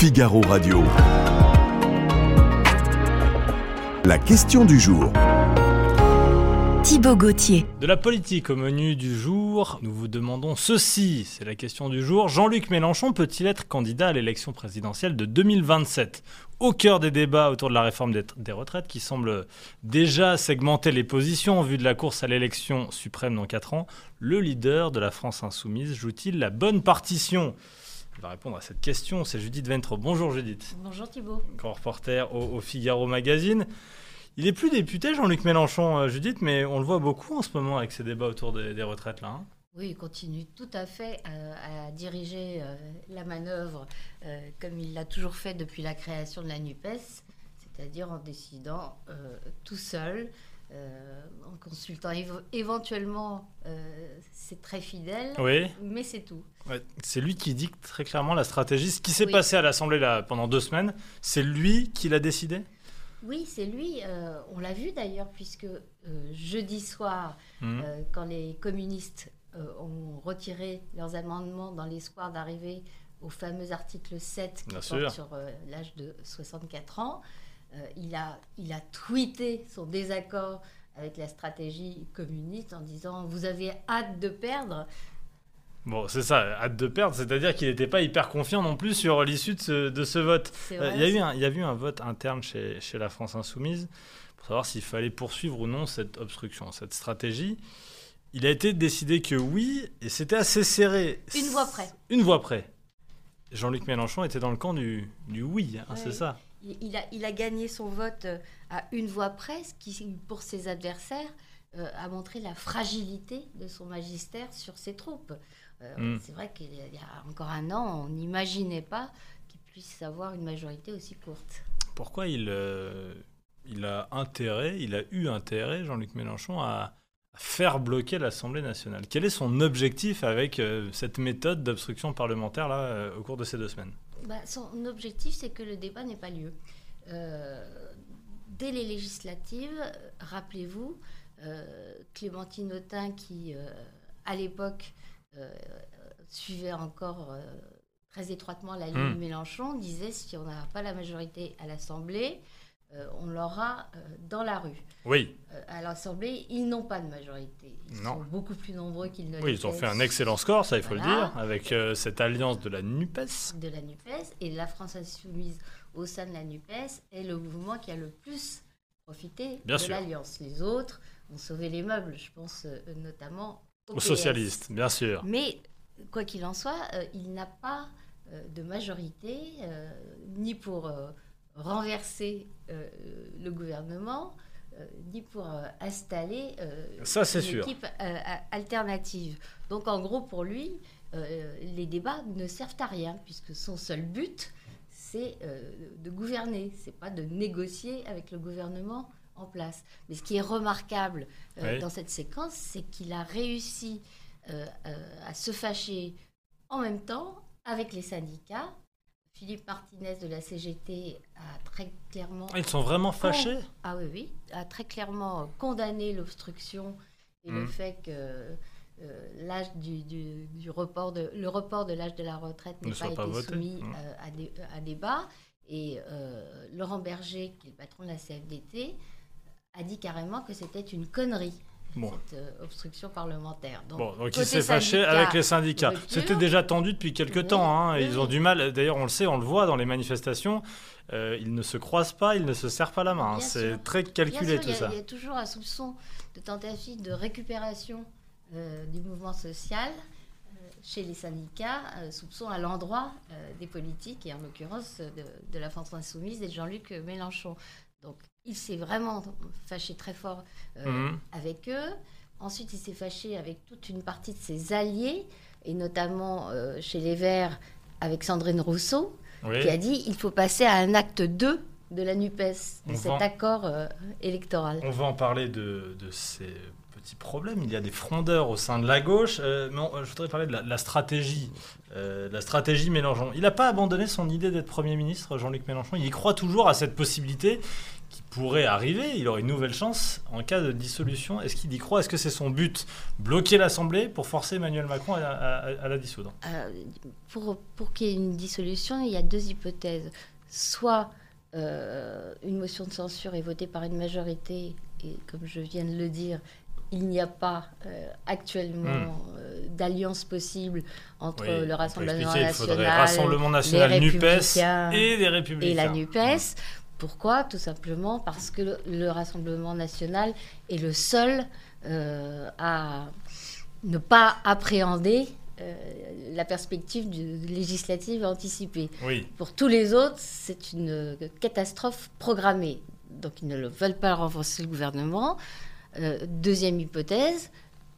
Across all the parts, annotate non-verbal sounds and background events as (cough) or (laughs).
Figaro Radio. La question du jour. Thibaut Gauthier. De la politique au menu du jour, nous vous demandons ceci, c'est la question du jour. Jean-Luc Mélenchon peut-il être candidat à l'élection présidentielle de 2027 Au cœur des débats autour de la réforme des, retraites qui semble déjà segmenter les positions en vue de la course à l'élection suprême dans 4 ans, le leader de la France insoumise joue-t-il la bonne partition? Il va répondre à cette question, c'est Judith Ventre. Bonjour Judith. Bonjour Thibault. Grand reporter au, au Figaro Magazine. Il est plus député, Jean-Luc Mélenchon, euh, Judith, mais on le voit beaucoup en ce moment avec ces débats autour des, des retraites là. hein. Oui, il continue tout à fait à, à diriger euh, la manœuvre euh, comme il l'a toujours fait depuis la création de la NUPES, c'est-à-dire en décidant tout seul, euh, en consultant éventuellement, euh, c'est très fidèle, Oui, mais c'est tout. ouais, c'est lui qui dicte très clairement la stratégie. Ce qui s'est Oui. passé à l'Assemblée là, pendant deux semaines, c'est lui qui l'a décidé? Oui, c'est lui. euh, on l'a vu d'ailleurs, puisque euh, jeudi soir. Euh, quand les communistes ont retiré leurs amendements dans l'espoir d'arriver au fameux article 7 qui Bien porte sûr. sur l'âge de 64 ans, il, a, il a tweeté son désaccord avec la stratégie communiste en disant Vous avez hâte de perdre Bon, c'est ça, hâte de perdre, c'est-à-dire qu'il n'était pas hyper confiant non plus sur l'issue de ce, de ce vote. Euh, vrai, Il y, a eu un- il y a eu un vote interne chez, chez la France Insoumise pour savoir s'il fallait poursuivre ou non cette obstruction, cette stratégie. Il a été décidé que oui, et c'était assez serré. Une voix près. Une voix près. Jean-Luc Mélenchon était dans le camp du, du oui, hein, c'est ça. Il, a, il a gagné son vote euh, à une voix près, ce qui, pour ses adversaires, euh, a montré la fragilité de son magistère sur ses troupes. Euh, Mm. C'est vrai qu'il y a encore un an, on n'imaginait pas qu'il puisse avoir une majorité aussi courte. Pourquoi il, euh, il a intérêt, il a eu intérêt, Jean-Luc Mélenchon, à, faire bloquer l'Assemblée nationale? Quel est son objectif avec cette méthode d'obstruction parlementaire là, au cours de ces deux semaines? Bah, son objectif, c'est que le débat n'ait pas lieu. Euh, dès les législatives, rappelez-vous, euh, Clémentine Autain, qui euh, à l'époque suivait encore très étroitement la ligne Hmm. Mélenchon, disait si on n'a pas la majorité à l'Assemblée, euh, on l'aura euh, dans la rue. Oui, Euh, à l'Assemblée, ils n'ont pas de majorité. Ils Non. sont beaucoup plus nombreux qu'ils ne oui ils ont fait un excellent score, ça il faut le dire, avec cette alliance de la NUPES. de la NUPES et la France Insoumise au sein de la NUPES est le mouvement qui a le plus profité Bien de l'alliance. Les autres ont sauvé les meubles, je pense notamment au Aux socialistes, bien sûr. Mais quoi qu'il en soit, il n'a pas de majorité ni pour renverser euh, le gouvernement, euh, ni pour euh, installer Ça, une sûr. équipe alternative. Donc en gros, pour lui, les débats ne servent à rien, puisque son seul but, c'est de gouverner, c'est pas de négocier avec le gouvernement en place. Mais ce qui est remarquable euh, Oui. dans cette séquence, c'est qu'il a réussi euh, euh, à se fâcher en même temps avec les syndicats. Philippe Martinez de la CGT a très clairement Ils sont vraiment fâchés ah oui, oui, a très clairement condamné l'obstruction et le Mhm. fait que euh, l'âge du, du- du report de, le report de l'âge de la retraite Ne n'ait soit pas, pas été voté. soumis Mhm. euh, à, dé- à débat. Et euh, Laurent Berger, qui est le patron de la CFDT, a dit carrément que c'était une connerie, Bon. cette euh, obstruction parlementaire. Donc, Bon, donc côté il s'est fâché avec les syndicats. C'était déjà tendu depuis quelques Oui, temps. hein, et oui, Ils ont du mal. D'ailleurs, on le sait, on le voit dans les manifestations. euh, ils ne se croisent pas, ils ne se serrent pas la main. hein. C'est très calculé sûr, tout a- ça. Il y a toujours un soupçon de tentative de récupération euh, du mouvement social chez les syndicats, euh, soupçon à l'endroit euh, des politiques, et en l'occurrence euh, de, de la France Insoumise et de Jean-Luc Mélenchon. Donc il s'est vraiment fâché très fort Mhm. avec eux. Ensuite, il s'est fâché avec toute une partie de ses alliés, et notamment euh, chez les Verts avec Sandrine Rousseau, Oui. qui a dit il faut passer à un acte 2 de la NUPES, On de cet accord euh, électoral. On va en parler de, de ces petits problèmes. Il y a des frondeurs au sein de la gauche. Euh, mais on- je voudrais parler de la, stratégie. euh, la stratégie Mélenchon. Il n'a pas abandonné son idée d'être Premier ministre, Jean-Luc Mélenchon. Il y croit toujours à cette possibilité qui pourrait arriver, il aurait une nouvelle chance en cas de dissolution. Est-ce qu'il y croit? Est-ce que c'est son but? Bloquer l'Assemblée pour forcer Emmanuel Macron à, la dissoudre? Euh, pour pour qu'il y ait une dissolution, il y a deux hypothèses. Soit euh, une motion de censure est votée par une majorité, et comme je viens de le dire, il n'y a pas euh, actuellement euh, d'alliance possible entre Hmm. Oui, le Rassemblement national Rassemblement national, les NUPES et les et Républicains. la NUPES. Pourquoi? Tout simplement parce que le, le Rassemblement national est le seul euh, à ne pas appréhender euh, la perspective du- législative anticipée. Oui, Pour tous les autres, c'est une catastrophe programmée. Donc ils ne le veulent pas renforcer le gouvernement. Euh, deuxième hypothèse,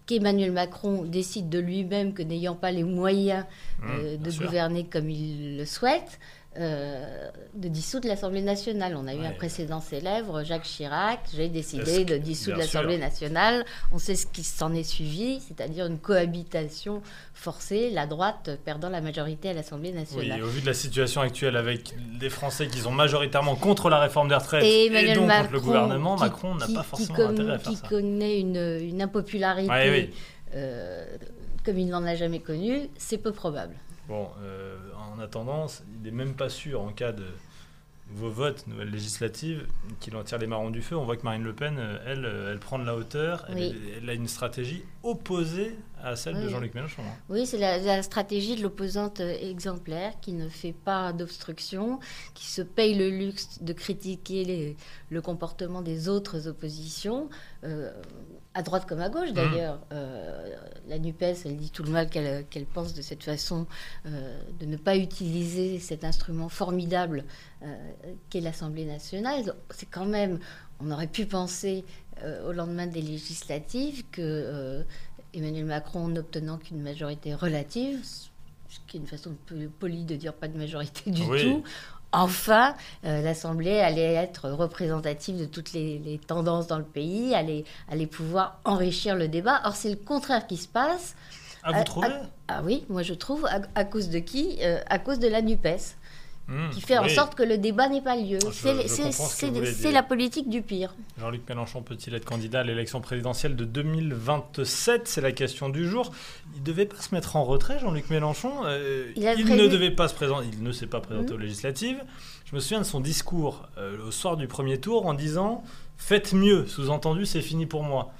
qu'Emmanuel Macron décide de lui-même que n'ayant pas les moyens Mmh, euh, de sûr. gouverner comme il le souhaite, euh, de dissoudre l'Assemblée nationale. On a eu un précédent célèbre, Jacques Chirac, j'ai décidé de dissoudre l'Assemblée nationale. On sait ce qui s'en est suivi, c'est-à-dire une cohabitation forcée, la droite perdant la majorité à l'Assemblée Oui, nationale. et au vu de la situation actuelle avec des Français qui sont majoritairement contre la réforme des retraites Et donc Macron, contre le gouvernement, qui- Macron n'a qui- pas qui forcément con- intérêt à faire qui ça. connaît une, une impopularité Ouais, oui. euh, comme il n'en a jamais connue, c'est peu probable. Bon, euh, en attendant, il n'est même pas sûr en cas de nouveau vote, nouvelle législative, qu'il en tire les marrons du feu. On voit que Marine Le Pen, euh, elle, euh, elle prend de la hauteur, elle a une stratégie opposée à celle de. Jean-Luc Mélenchon. hein. Oui, c'est la, la stratégie de l'opposante euh, exemplaire qui ne fait pas d'obstruction, qui se paye le luxe de critiquer les- le comportement des autres oppositions, euh, à droite comme à Mmh. gauche d'ailleurs. Euh, la NUPES, elle dit tout le mal qu'elle pense de cette façon euh, de ne pas utiliser cet instrument formidable qu'est l'Assemblée nationale. C'est quand même, on aurait pu penser euh, au lendemain des législatives que euh, Emmanuel Macron n'obtenant qu'une majorité relative, ce qui est une façon peu polie de dire pas de majorité du Oui. tout, enfin, euh, l'Assemblée allait être représentative de toutes les, les tendances dans le pays, allait, allait pouvoir enrichir le débat. Or, c'est le contraire qui se passe. Ah, vous Ah, trouvez? Ah oui, moi je trouve, à, à cause de qui? À cause de la NUPES, Hmm, qui fait en sorte que le débat n'ait pas lieu. Je- C'est la politique du pire. Jean-Luc Mélenchon peut-il être candidat à l'élection présidentielle de 2027 C'est la question du jour. Il ne devait pas se mettre en retrait, Jean-Luc Mélenchon. Euh, Il a il prévu- ne devait pas se présenter. Il ne s'est pas présenté aux législatives. Je me souviens de son discours euh, au soir du premier tour en disant Faites mieux. Sous-entendu, c'est fini pour moi.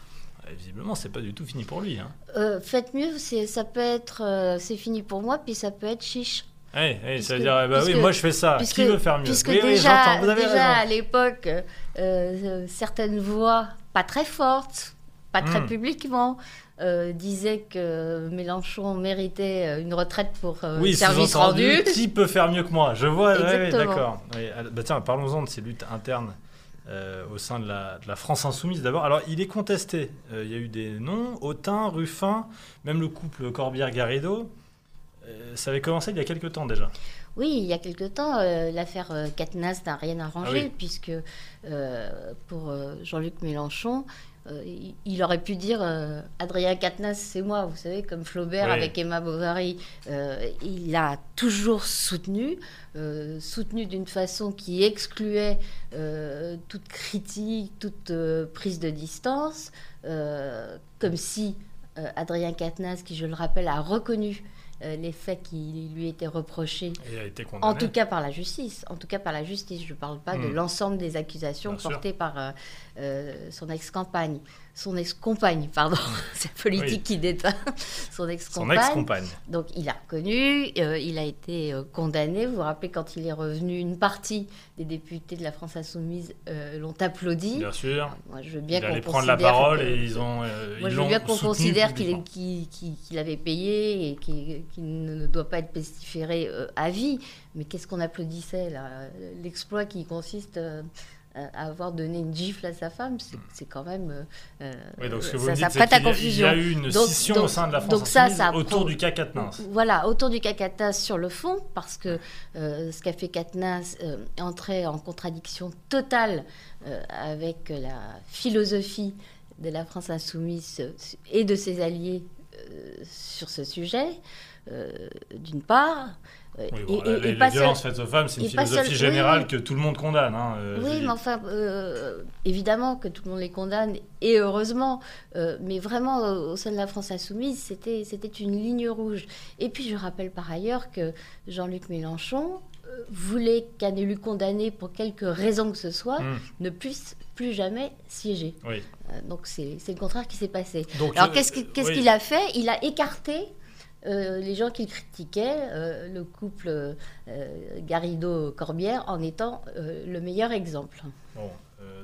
Euh, visiblement, c'est pas du tout fini pour lui. Hein. Euh, faites mieux, ça peut être, euh, c'est fini pour moi, puis ça peut être chiche. Eh, ça Puisque- veut dire, eh ben oui, puisque- moi je fais ça. puisque- Qui veut faire mieux? Puisque Oui, oui, déjà, j'entends, vous avez déjà à l'époque, euh, euh, certaines voix, pas très fortes, pas très Hmm. publiquement, euh, disaient que Mélenchon méritait euh, une retraite pour euh, Oui, service rendu. (laughs) qui peut faire mieux que moi? Je vois, ouais, d'accord. Oui, bah tiens, parlons-en de ces luttes internes euh, au sein de la, de la France insoumise d'abord. Alors, il est contesté. Euh, il y a eu des noms, Autain, Ruffin, même le couple Corbière-Garrido. Euh, ça avait commencé il y a quelques temps déjà. Oui, il y a quelque temps, euh, l'affaire euh, Katnas n'a rien arrangé, Ah oui. puisque euh, pour Jean-Luc Mélenchon, euh, il, il aurait pu dire Adrien Katnas, c'est moi, vous savez, comme Flaubert Oui. avec Emma Bovary. Il a toujours soutenu, soutenu d'une façon qui excluait toute critique, toute prise de distance, comme si Adrien Katnas, qui je le rappelle, a reconnu euh, les faits qui lui étaient reprochés Et il a été condamné. en tout cas par la justice. En tout cas par la justice. Je ne parle pas de Hmm. l'ensemble des accusations Bien sûr. portées par euh, euh, son ex-campagne. Son ex-compagne, pardon. (laughs) C'est la politique Oui. qui déteint. (laughs) Son Son ex-compagne. Donc il a reconnu, euh, il a été euh, condamné. Vous vous rappelez quand il est revenu, une partie des députés de la France Insoumise euh, l'ont applaudi. Bien sûr. Moi, je veux bien il qu'on allait prendre la parole que- et ils ont. moi, ils je veux bien qu'on considère qu'il qu'il- qu'il- qu'il avait payé et qu'il ne doit pas être pestiféré à vie. Mais qu'est-ce qu'on applaudissait là? L'exploit qui consiste avoir donné une gifle à sa femme, c'est c'est quand même. euh, euh, Oui, donc ce que vous ça, me dites, prête à confusion. Il y a eu une Donc- scission donc- au sein de la France donc ça, autour pro- du cas. Voilà, autour du cas sur le fond, parce que euh, ce qu'a fait Katnas euh, entrait en contradiction totale avec la philosophie de la France insoumise et de ses alliés sur ce sujet, euh, d'une part. Oui, bon, la- les, les violences faites aux femmes, c'est une et philosophie seul- générale oui. que tout le monde condamne. hein, euh, Oui, mais enfin, euh, évidemment que tout le monde les condamne, et heureusement, euh, mais vraiment, euh, au sein de la France insoumise, c'était c'était une ligne rouge. Et puis, je rappelle par ailleurs que Jean-Luc Mélenchon voulait qu'un élu condamné pour quelque raison que ce soit Hmm, ne puisse plus jamais siéger. oui. Euh, donc, c'est le contraire qui s'est passé. Donc, Alors, qu'est-ce qu'il qu'est-ce oui. qu'il a fait? Il a écarté euh, les gens qui critiquaient, euh, le couple euh, Garrido-Corbière, en étant euh, le meilleur exemple. Bon,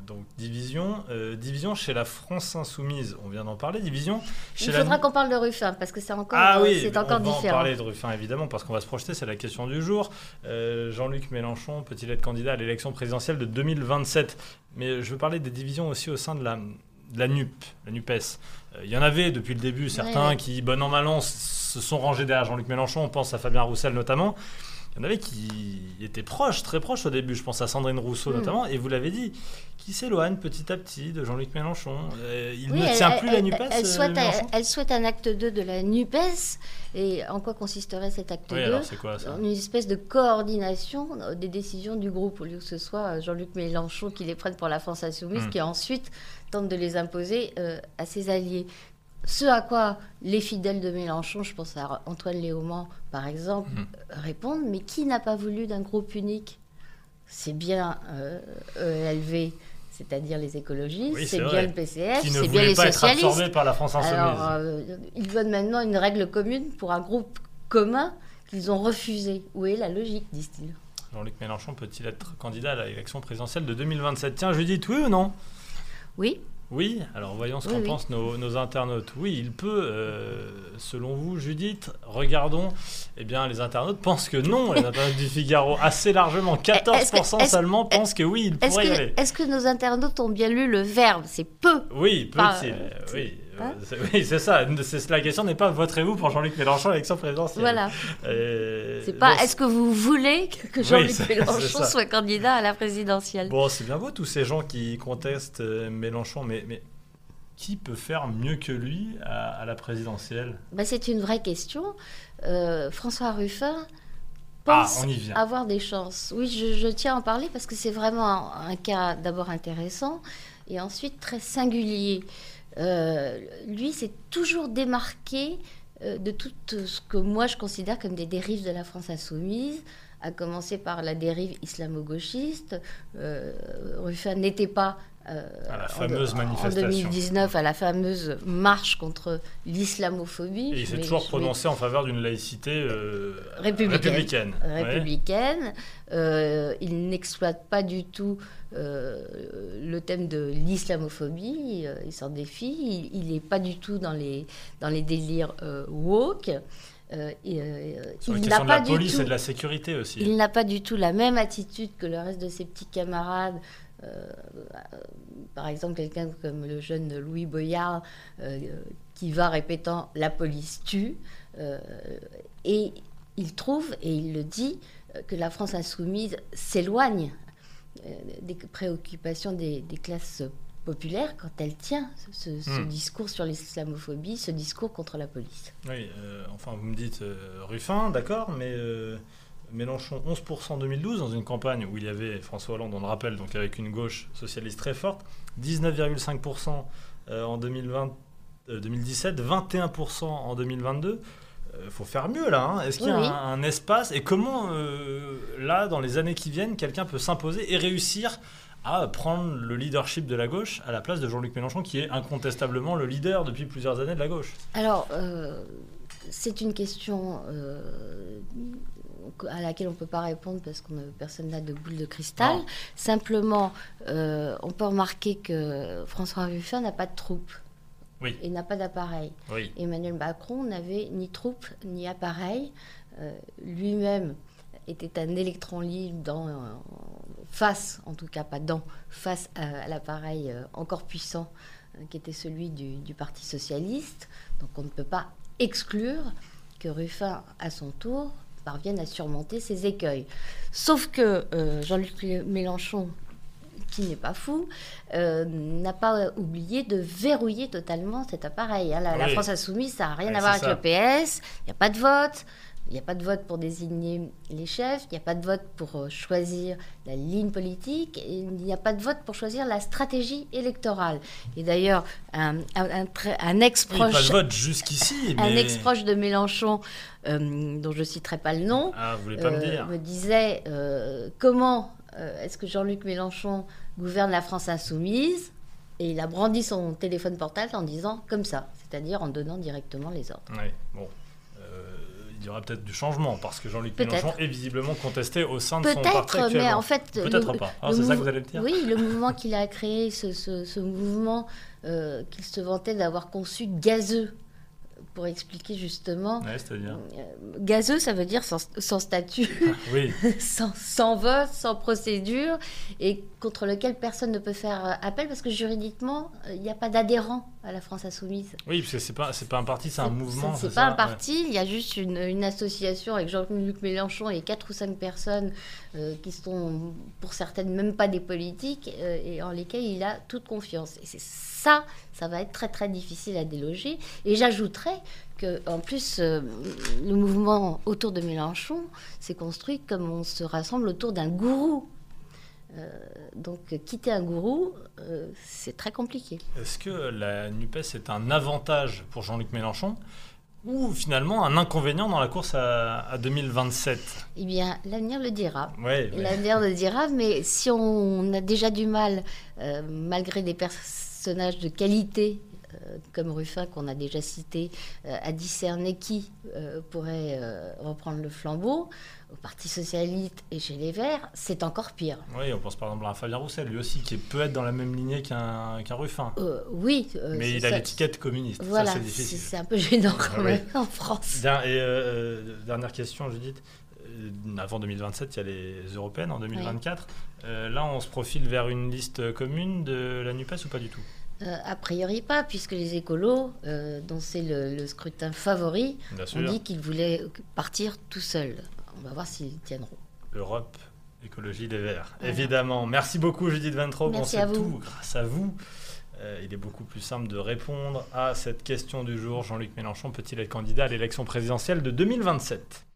donc division, division chez la France insoumise. On vient d'en parler. Division chez Il la. faudra qu'on parle de Ruffin, parce que c'est encore, Ah oui, c'est on encore va en différent. parler de Ruffin évidemment parce qu'on va se projeter, c'est la question du jour. Jean-Luc Mélenchon peut-il être candidat à l'élection présidentielle de 2027 Mais je veux parler des divisions aussi au sein de la, de la NUP, la NUPES. Euh, Il y en avait depuis le début certains ouais. qui, bon an mal an, se sont rangés derrière Jean-Luc Mélenchon. On pense à Fabien Roussel notamment. Il y en avait qui étaient proches, très proches au début. Je pense à Sandrine Rousseau Mm. notamment. Et vous l'avez dit, qui s'éloignent petit à petit de Jean-Luc Mélenchon. Euh, il Oui, ne elle, tient elle- plus la elle- NUPES. elle euh, souhaite, elle souhaite un acte 2 de la NUPES. Et en quoi consisterait cet acte Oui, 2 alors c'est quoi ça Une espèce de coordination euh, des décisions du groupe, au lieu que ce soit Jean-Luc Mélenchon qui les prenne pour la France insoumise, Mm. qui ensuite tente de les imposer euh, à ses alliés. Ce à quoi les fidèles de Mélenchon, je pense à Antoine Léaumont par exemple, Mm. euh, répondent, mais qui n'a pas voulu d'un groupe unique? C'est bien euh, ELV, c'est-à-dire les écologistes, Oui, c'est bien le PCF, c'est bien les pas être socialistes. absorbé par la France insoumise. Alors, euh, ils veulent maintenant une règle commune pour un groupe commun qu'ils ont refusé. Où est la logique, disent-ils Jean-Luc Mélenchon peut-il être candidat à l'élection présidentielle de 2027 Tiens, Judith, oui ou non? Oui, Oui Alors voyons ce Oui, qu'en oui. pensent nos, nos internautes. Oui, il peut, euh, selon vous, Judith. Regardons. Eh bien, les internautes pensent que non. Les internautes du Figaro, assez largement, 14% (laughs) Est-ce que- est-ce- seulement pensent que oui, il pourrait y aller. est-ce que nos internautes ont bien lu le verbe? C'est peu. Oui, peut-il? Euh, Oui, hein euh, (laughs) oui, c'est ça. La question n'est pas voterez-vous pour Jean-Luc Mélenchon à l'élection présidentielle. Voilà. Euh, C'est pas bon, est-ce que vous voulez que Oui, Jean-Luc Mélenchon soit candidat à la présidentielle? Bon, c'est bien beau tous ces gens qui contestent euh, Mélenchon, mais, mais qui peut faire mieux que lui à, à la présidentielle? Bah, C'est une vraie question. Euh, François Ruffin Ah, pense avoir des chances. Oui, je, je tiens à en parler parce que c'est vraiment un, un cas d'abord intéressant et ensuite très singulier. Euh, lui s'est toujours démarqué euh, de tout ce que moi je considère comme des dérives de la France insoumise, à commencer par la dérive islamo-gauchiste. Euh, Ruffin n'était pas euh, À la en- fameuse en, manifestation. 2019 à la fameuse marche contre l'islamophobie. Et il s'est toujours prononcé en faveur d'une laïcité euh, Républicaine. républicaine. Ouais. républicaine. Euh, il n'exploite pas du tout le thème de l'islamophobie. il s'en défie. Il n'est pas du tout dans les, dans les délires woke. Euh, et, euh, il n'a question de pas la du police tout. et de la sécurité aussi. Il n'a pas du tout la même attitude que le reste de ses petits camarades. Euh, par exemple, quelqu'un comme le jeune Louis Boyard, euh, qui va répétant La police tue. euh, et il trouve, et il le dit, que la France insoumise s'éloigne des préoccupations des, des classes populaires quand elle tient ce, ce Hmm. discours sur l'islamophobie, ce discours contre la police. Oui, euh, enfin, vous me dites euh, Ruffin, d'accord, mais euh, Mélenchon 11% en 2012 dans une campagne où il y avait François Hollande, on le rappelle, donc avec une gauche socialiste très forte, 19,5% euh, en 2020, euh, 2017, 21% en 2022. Il faut faire mieux là. hein. Est-ce qu'il y a oui. un, un espace? Et comment euh, là, dans les années qui viennent, quelqu'un peut s'imposer et réussir à prendre le leadership de la gauche à la place de Jean-Luc Mélenchon, qui est incontestablement le leader depuis plusieurs années de la gauche? Alors, euh, c'est une question euh, à laquelle on ne peut pas répondre parce que personne n'a de boule de cristal. Simplement, euh, on peut remarquer que François Ruffin n'a pas de troupes Oui. et n'a pas d'appareil. Oui. Emmanuel Macron n'avait ni troupes ni appareil. Euh, Lui-même était un électron libre dans, face, en tout cas pas dans, face à, à l'appareil encore puissant qui était celui du, du Parti socialiste. Donc on ne peut pas exclure que Ruffin, à son tour, parvienne à surmonter ces écueils. Sauf que euh, Jean-Luc Mélenchon, qui n'est pas fou, euh, n'a pas oublié de verrouiller totalement cet appareil. hein. La, la Oui. France insoumise, ça n'a rien Ouais, à voir avec le PS, il n'y a pas de vote. Il n'y a pas de vote pour désigner les chefs, il n'y a pas de vote pour euh, choisir la ligne politique, et il n'y a pas de vote pour choisir la stratégie électorale. Et d'ailleurs, un, Oui, ex-proche un ex-proche de Mélenchon, euh, dont je ne citerai pas le nom, Ah, vous me euh, dire me disait euh, comment est-ce que Jean-Luc Mélenchon gouverne la France insoumise? Et il a brandi son téléphone portable en disant comme ça, c'est-à-dire en donnant directement les ordres. Ouais, bon. Il y aura peut-être du changement, parce que Jean-Luc. Mélenchon est visiblement contesté au sein de son parti Peut-être, mais en fait. Peut-être pas. Ah, c'est ça que vous allez me dire Oui, le mouvement qu'il a créé, ce, ce- ce mouvement euh, qu'il se vantait d'avoir conçu gazeux, pour expliquer justement. Ouais, c'est-à-dire Euh, gazeux, ça veut dire sans, sans statut, Oui, (laughs) sans, sans vote, sans procédure, et contre lequel personne ne peut faire euh, appel parce que juridiquement, il n'y a pas d'adhérent à la France insoumise. oui, parce que c'est pas, c'est pas un parti, c'est un mouvement. C'est c'est pas ça un Ouais. parti, il y a juste une, une association avec Jean-Luc Mélenchon et quatre ou cinq personnes euh, qui sont, pour certaines, même pas des politiques euh, et en lesquelles il a toute confiance. Et c'est ça, ça va être très très difficile à déloger. Et j'ajouterais que, en plus, euh, le mouvement autour de Mélenchon s'est construit comme on se rassemble autour d'un gourou. Euh, donc, quitter un gourou, euh, c'est très compliqué. Est-ce que la NUPES est un avantage pour Jean-Luc Mélenchon ou finalement un inconvénient dans la course à, à 2027 Eh bien, l'avenir le dira. Ouais, L'avenir le dira, mais si on a déjà du mal, malgré des personnages de qualité, euh, comme Ruffin qu'on a déjà cité, euh, à discerner qui euh, pourrait euh, reprendre le flambeau, au Parti Socialiste et chez les Verts, c'est encore pire. Oui, on pense par exemple à Fabien Roussel, lui aussi, qui peut être dans la même lignée qu'un qu'un Ruffin. Euh, oui. euh, Mais il a l'étiquette communiste. Voilà, c'est c'est difficile. c'est un peu gênant quand Ah même en France. Bien, et euh, dernière question, Judith. Euh, Avant 2027, il y a les européennes en 2024. Euh, là, on se profile vers une liste commune de la NUPES ou pas du tout? Euh, a priori pas, puisque les écolos, euh, dont c'est le, le scrutin favori, ont dit qu'ils voulaient partir tout seuls. On va voir s'ils tiendront. Europe, écologie, les Verts. Voilà. Évidemment. Merci beaucoup, Judith Ventrope. On Merci sait à vous. tout grâce à vous. Euh, il est beaucoup plus simple de répondre à cette question du jour. Jean-Luc Mélenchon peut-il être candidat à l'élection présidentielle de 2027